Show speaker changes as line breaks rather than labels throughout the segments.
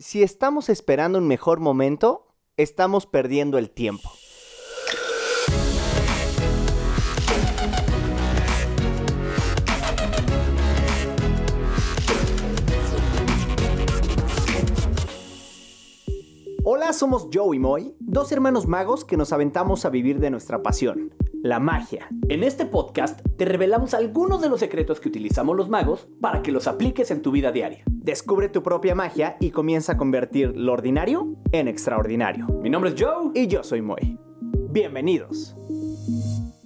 Si estamos esperando un mejor momento, estamos perdiendo el tiempo. Hola, somos Joe y Moy, dos hermanos magos que nos aventamos a vivir de nuestra pasión, la magia.
En este podcast te revelamos algunos de los secretos que utilizamos los magos para que los apliques en tu vida diaria.
Descubre tu propia magia y comienza a convertir lo ordinario en extraordinario.
Mi nombre es Joe.
Y yo soy Moy. Bienvenidos.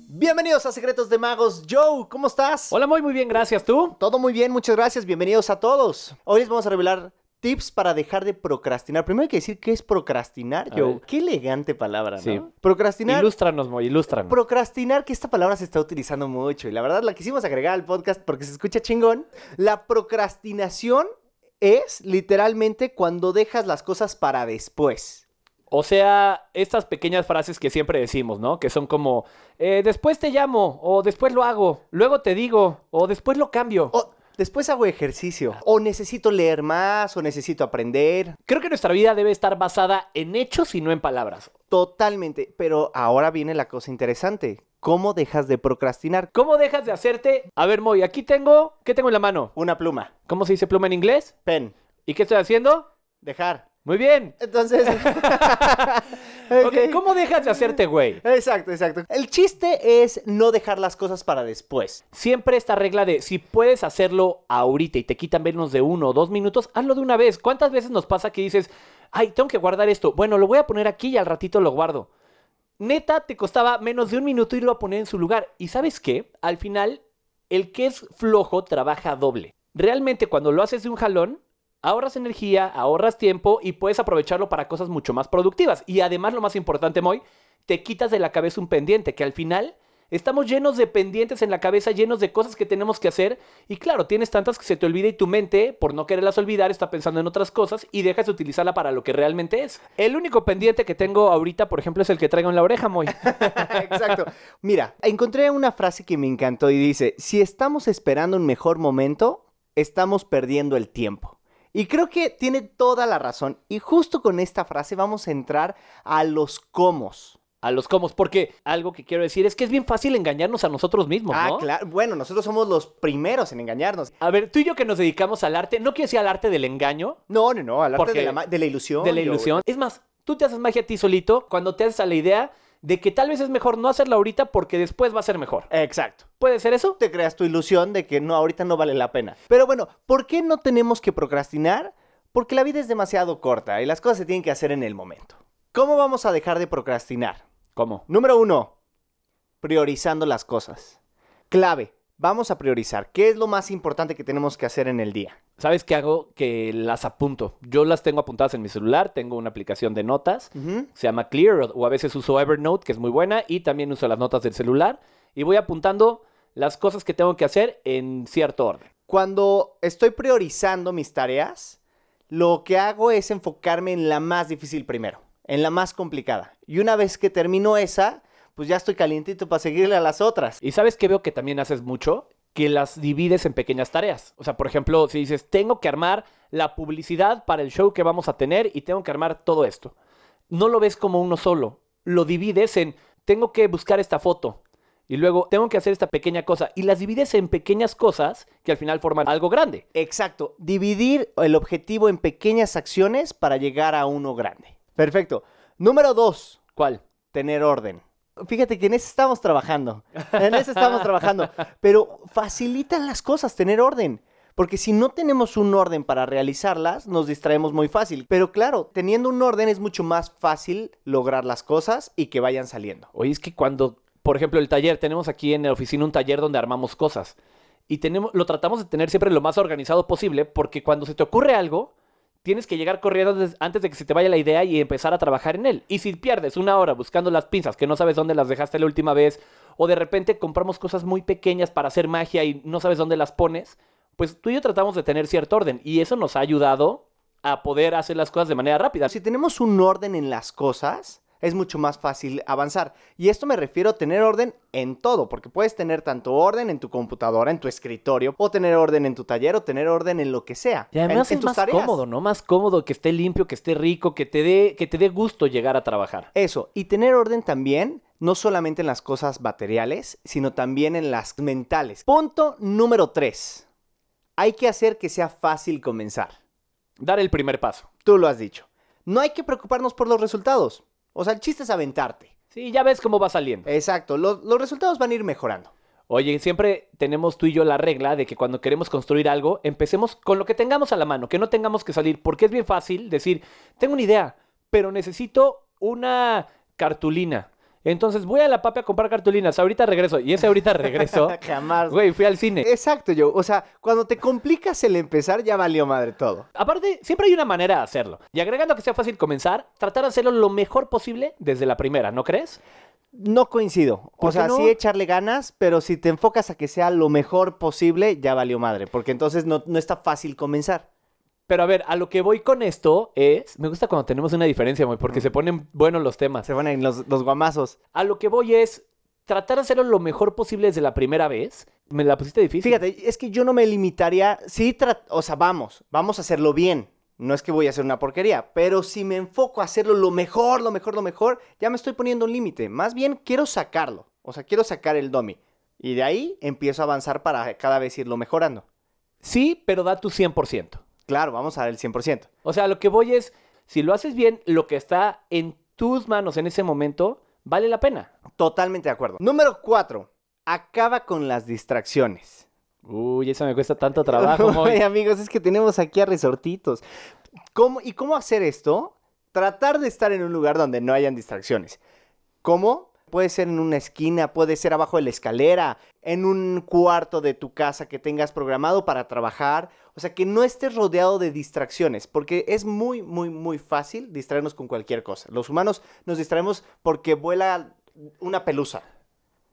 Bienvenidos a Secretos de Magos. Joe, ¿cómo estás?
Hola Moy, muy bien, gracias. ¿Tú?
Todo muy bien, muchas gracias. Bienvenidos a todos. Hoy les vamos a revelar tips para dejar de procrastinar. Primero hay que decir qué es procrastinar, Joe. Qué elegante palabra, ¿no?
Sí.
Procrastinar.
Ilústranos, Moy, ilústranos.
Procrastinar, que esta palabra se está utilizando mucho y la verdad la quisimos agregar al podcast porque se escucha chingón. La procrastinación es literalmente cuando dejas las cosas para después.
O sea, estas pequeñas frases que siempre decimos, ¿no? Que son como, eh, después te llamo, o después lo hago, luego te digo, o después lo cambio.
O después hago ejercicio. O necesito leer más, o necesito aprender.
Creo que nuestra vida debe estar basada en hechos y no en palabras.
Totalmente. Pero ahora viene la cosa interesante. ¿Cómo dejas de procrastinar?
¿Cómo dejas de hacerte? A ver, Moy, aquí tengo, ¿qué tengo en la mano?
Una pluma.
¿Cómo se dice pluma en inglés?
Pen.
¿Y qué estoy haciendo?
Dejar.
Muy bien.
Entonces...
¿Cómo dejas de hacerte, güey?
Exacto, exacto. El chiste es no dejar las cosas para después.
Siempre esta regla de si puedes hacerlo ahorita y te quitan menos de uno o dos minutos, hazlo de una vez. ¿Cuántas veces nos pasa que dices, ay, tengo que guardar esto? Bueno, lo voy a poner aquí y al ratito lo guardo. Neta, te costaba menos de un minuto irlo a poner en su lugar. ¿Y sabes qué? Al final, el que es flojo trabaja doble. Realmente, cuando lo haces de un jalón, ahorras energía, ahorras tiempo y puedes aprovecharlo para cosas mucho más productivas. Y además, lo más importante, Moy, te quitas de la cabeza un pendiente, que al final estamos llenos de pendientes en la cabeza, llenos de cosas que tenemos que hacer. Y claro, tienes tantas que se te olvida y tu mente, por no quererlas olvidar, está pensando en otras cosas y dejas de utilizarla para lo que realmente es. El único pendiente que tengo ahorita, por ejemplo, es el que traigo en la oreja, Moy.
Exacto. Mira, encontré una frase que me encantó y dice, si estamos esperando un mejor momento, estamos perdiendo el tiempo. Y creo que tiene toda la razón. Y justo con esta frase vamos a entrar a los cómo.
A los comos, porque algo que quiero decir es que es bien fácil engañarnos a nosotros mismos,
Ah,
¿no?
claro. Bueno, nosotros somos los primeros en engañarnos.
A ver, tú y yo que nos dedicamos al arte, no quiero decir al arte del engaño,
No, no, no, hablarte
Porque-
de la, ma- de la ilusión.
de la
yo-
ilusión. Es más, tú te haces magia a ti solito cuando te haces a la idea de que tal vez es mejor no hacerla ahorita porque después va a ser mejor.
Exacto.
¿Puede ser eso?
Te creas tu ilusión de que no, ahorita no vale la pena. Pero bueno, ¿por qué no tenemos que procrastinar? Porque la vida es demasiado corta y las cosas se tienen que hacer en el momento. ¿Cómo vamos a dejar de procrastinar?
¿Cómo?
Número uno, priorizando las cosas. Clave, vamos a priorizar. ¿Qué es lo más importante que tenemos que hacer en el día?
¿Sabes qué hago? Que las apunto. Yo las tengo apuntadas en mi celular, tengo una aplicación de notas, se llama Clear, o a veces uso Evernote, que es muy buena, y también uso las notas del celular, y voy apuntando las cosas que tengo que hacer en cierto orden.
Cuando estoy priorizando mis tareas, lo que hago es enfocarme en la más difícil primero, en la más complicada. Y una vez que termino esa, pues ya estoy calientito para seguirle a las otras.
Y sabes que veo que también haces mucho, que las divides en pequeñas tareas. O sea, por ejemplo, si dices, tengo que armar la publicidad para el show que vamos a tener y tengo que armar todo esto. No lo ves como uno solo, lo divides en, tengo que buscar esta foto. Y luego tengo que hacer esta pequeña cosa. Y las divides en pequeñas cosas que al final forman algo grande.
Exacto, dividir el objetivo en pequeñas acciones para llegar a uno grande. Perfecto. Número dos,
¿Cuál?
tener orden. Fíjate que en eso estamos trabajando. En eso estamos trabajando. Pero facilitan las cosas tener orden. Porque si no tenemos un orden para realizarlas, nos distraemos muy fácil. Pero claro, teniendo un orden es mucho más fácil lograr las cosas y que vayan saliendo.
Oye, es que cuando, por ejemplo, el taller, tenemos aquí en la oficina un taller donde armamos cosas. Y tenemos, lo tratamos de tener siempre lo más organizado posible, porque cuando se te ocurre algo, tienes que llegar corriendo antes de que se te vaya la idea y empezar a trabajar en él. Y si pierdes una hora buscando las pinzas que no sabes dónde las dejaste la última vez, o de repente compramos cosas muy pequeñas para hacer magia y no sabes dónde las pones, pues tú y yo tratamos de tener cierto orden. Y eso nos ha ayudado a poder hacer las cosas de manera rápida.
Si tenemos un orden en las cosas, es mucho más fácil avanzar. Y esto me refiero a tener orden en todo, porque puedes tener tanto orden en tu computadora, en tu escritorio, o tener orden en tu taller, o tener orden en lo que sea.
Y además
en, en
es
tus
más
tareas.
cómodo, ¿no? Más cómodo, que esté limpio, que esté rico, que te dé, que te dé gusto llegar a trabajar.
Eso, y tener orden también, no solamente en las cosas materiales, sino también en las mentales. Punto número 3. Hay que hacer que sea fácil comenzar.
Dar el primer paso.
Tú lo has dicho. No hay que preocuparnos por los resultados. O sea, el chiste es aventarte.
Sí, ya ves cómo va saliendo.
Exacto, los, los resultados van a ir mejorando.
Oye, siempre tenemos tú y yo la regla de que cuando queremos construir algo, empecemos con lo que tengamos a la mano, que no tengamos que salir, porque es bien fácil decir, tengo una idea, pero necesito una cartulina. Entonces voy a la papi a comprar cartulinas, ahorita regreso. Y ese ahorita regreso,
Jamás.
güey, fui al cine.
Exacto, yo. O sea, cuando te complicas el empezar, ya valió madre todo.
Aparte, siempre hay una manera de hacerlo. Y agregando que sea fácil comenzar, tratar de hacerlo lo mejor posible desde la primera, ¿no crees?
No coincido.
¿Por
O sea,
no?
sí echarle ganas, pero si te enfocas a que sea lo mejor posible, ya valió madre. Porque entonces no, no está fácil comenzar.
Pero a ver, a lo que voy con esto es, me gusta cuando tenemos una diferencia, muy, porque se ponen buenos los temas.
Se van en los, los guamazos.
A lo que voy es tratar de hacerlo lo mejor posible desde la primera vez. Me la pusiste difícil.
Fíjate, es que yo no me limitaría. Sí, o sea, vamos, vamos a hacerlo bien. No es que voy a hacer una porquería, pero si me enfoco a hacerlo lo mejor, lo mejor, lo mejor, ya me estoy poniendo un límite. Más bien quiero sacarlo. O sea, quiero sacar el domi. Y de ahí empiezo a avanzar para cada vez irlo mejorando.
Sí, pero da tu 100%.
Claro, vamos a dar el 100%.
O sea, lo que voy es, si lo haces bien, lo que está en tus manos en ese momento, vale la pena.
Totalmente de acuerdo. Número 4. Acaba con las distracciones.
Uy, eso me cuesta tanto trabajo.
Ay, amigos, es que tenemos aquí a resortitos. ¿Cómo, ¿Y cómo hacer esto? Tratar de estar en un lugar donde no hayan distracciones. ¿Cómo? Puede ser en una esquina, puede ser abajo de la escalera, en un cuarto de tu casa que tengas programado para trabajar. O sea, que no estés rodeado de distracciones, porque es muy, muy, muy fácil distraernos con cualquier cosa. Los humanos nos distraemos porque vuela una pelusa.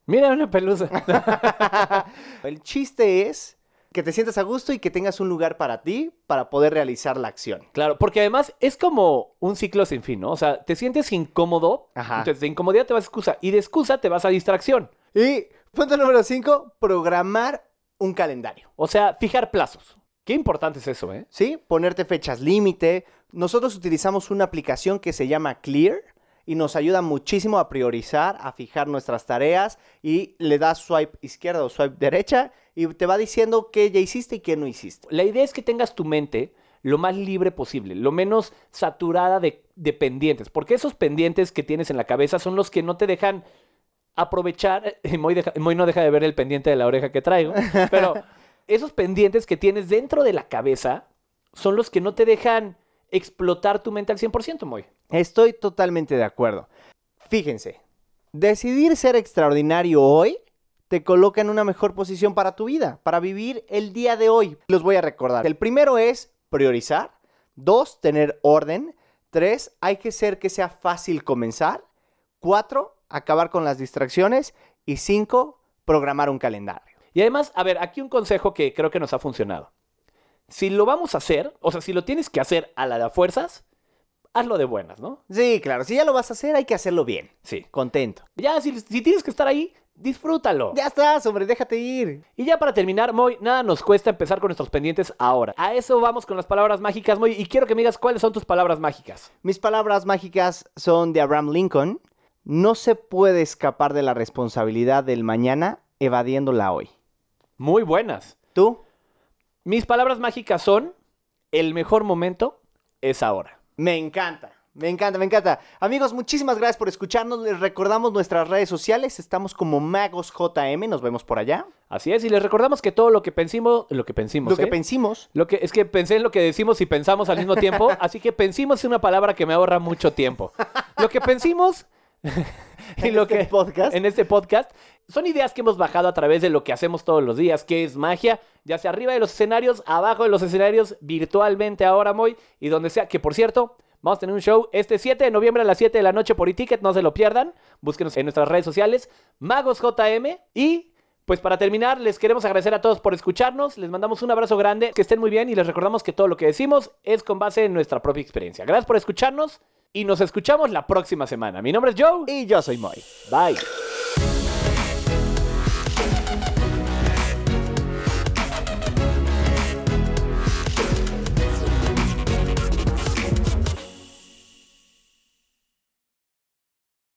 Mira una pelusa.
El chiste es que te sientas a gusto y que tengas un lugar para ti para poder realizar la acción.
Claro, porque además es como un ciclo sin fin, ¿no? O sea, te sientes incómodo,
Ajá.
entonces de incomodidad te vas a excusa y de excusa te vas a distracción.
Y punto número 5, programar un calendario.
O sea, fijar plazos. Qué importante es eso, ¿eh?
¿Sí? Ponerte fechas límite. Nosotros utilizamos una aplicación que se llama Clear y nos ayuda muchísimo a priorizar, a fijar nuestras tareas y le das swipe izquierda o swipe derecha y te va diciendo qué ya hiciste y qué no hiciste.
La idea es que tengas tu mente lo más libre posible, lo menos saturada de, de pendientes, porque esos pendientes que tienes en la cabeza son los que no te dejan aprovechar, y Moy, deja- Moy no deja de ver el pendiente de la oreja que traigo, pero esos pendientes que tienes dentro de la cabeza son los que no te dejan explotar tu mente al 100%, Moy.
Estoy totalmente de acuerdo. Fíjense, decidir ser extraordinario hoy te coloca en una mejor posición para tu vida, para vivir el día de hoy. Los voy a recordar. El primero es priorizar. Dos, tener orden. Tres, hay que ser que sea fácil comenzar. Cuatro, acabar con las distracciones. Y cinco, programar un calendario.
Y además, a ver, aquí un consejo que creo que nos ha funcionado. Si lo vamos a hacer, o sea, si lo tienes que hacer a la de fuerzas, hazlo de buenas, ¿no?
Sí, claro, si ya lo vas a hacer, hay que hacerlo bien.
Sí.
Contento.
Ya, si, si tienes que estar ahí, disfrútalo.
Ya estás, hombre, déjate ir.
Y ya para terminar, Moy, nada nos cuesta empezar con nuestros pendientes ahora. A eso vamos con las palabras mágicas, Moy, y quiero que me digas cuáles son tus palabras mágicas.
Mis palabras mágicas son de Abraham Lincoln. No se puede escapar de la responsabilidad del mañana evadiéndola hoy.
Muy buenas.
¿Tú?
Mis palabras mágicas son, el mejor momento es ahora.
Me encanta. Me encanta, me encanta. Amigos, muchísimas gracias por escucharnos. Les recordamos nuestras redes sociales. Estamos como MagosJM. Nos vemos por allá.
Así es, y les recordamos que todo lo que pensimos, lo que pensimos,
Lo que
¿eh?
pensimos.
Lo que, es que pensé en lo que decimos y pensamos al mismo tiempo, así que pensimos es una palabra que me ahorra mucho tiempo. Lo que pensimos y
En
lo
este
que
podcast.
en este podcast son ideas que hemos bajado a través de lo que hacemos todos los días, que es magia, ya sea arriba de los escenarios, abajo de los escenarios, virtualmente ahora Moy y donde sea, que por cierto, vamos a tener un show este 7 de noviembre a las 7 de la noche por e-ticket, no se lo pierdan. Búsquenos en nuestras redes sociales, Magos JM y pues para terminar, les queremos agradecer a todos por escucharnos. Les mandamos un abrazo grande. Que estén muy bien y les recordamos que todo lo que decimos es con base en nuestra propia experiencia. Gracias por escucharnos y nos escuchamos la próxima semana. Mi nombre es Joe.
Y yo soy Moy.
Bye.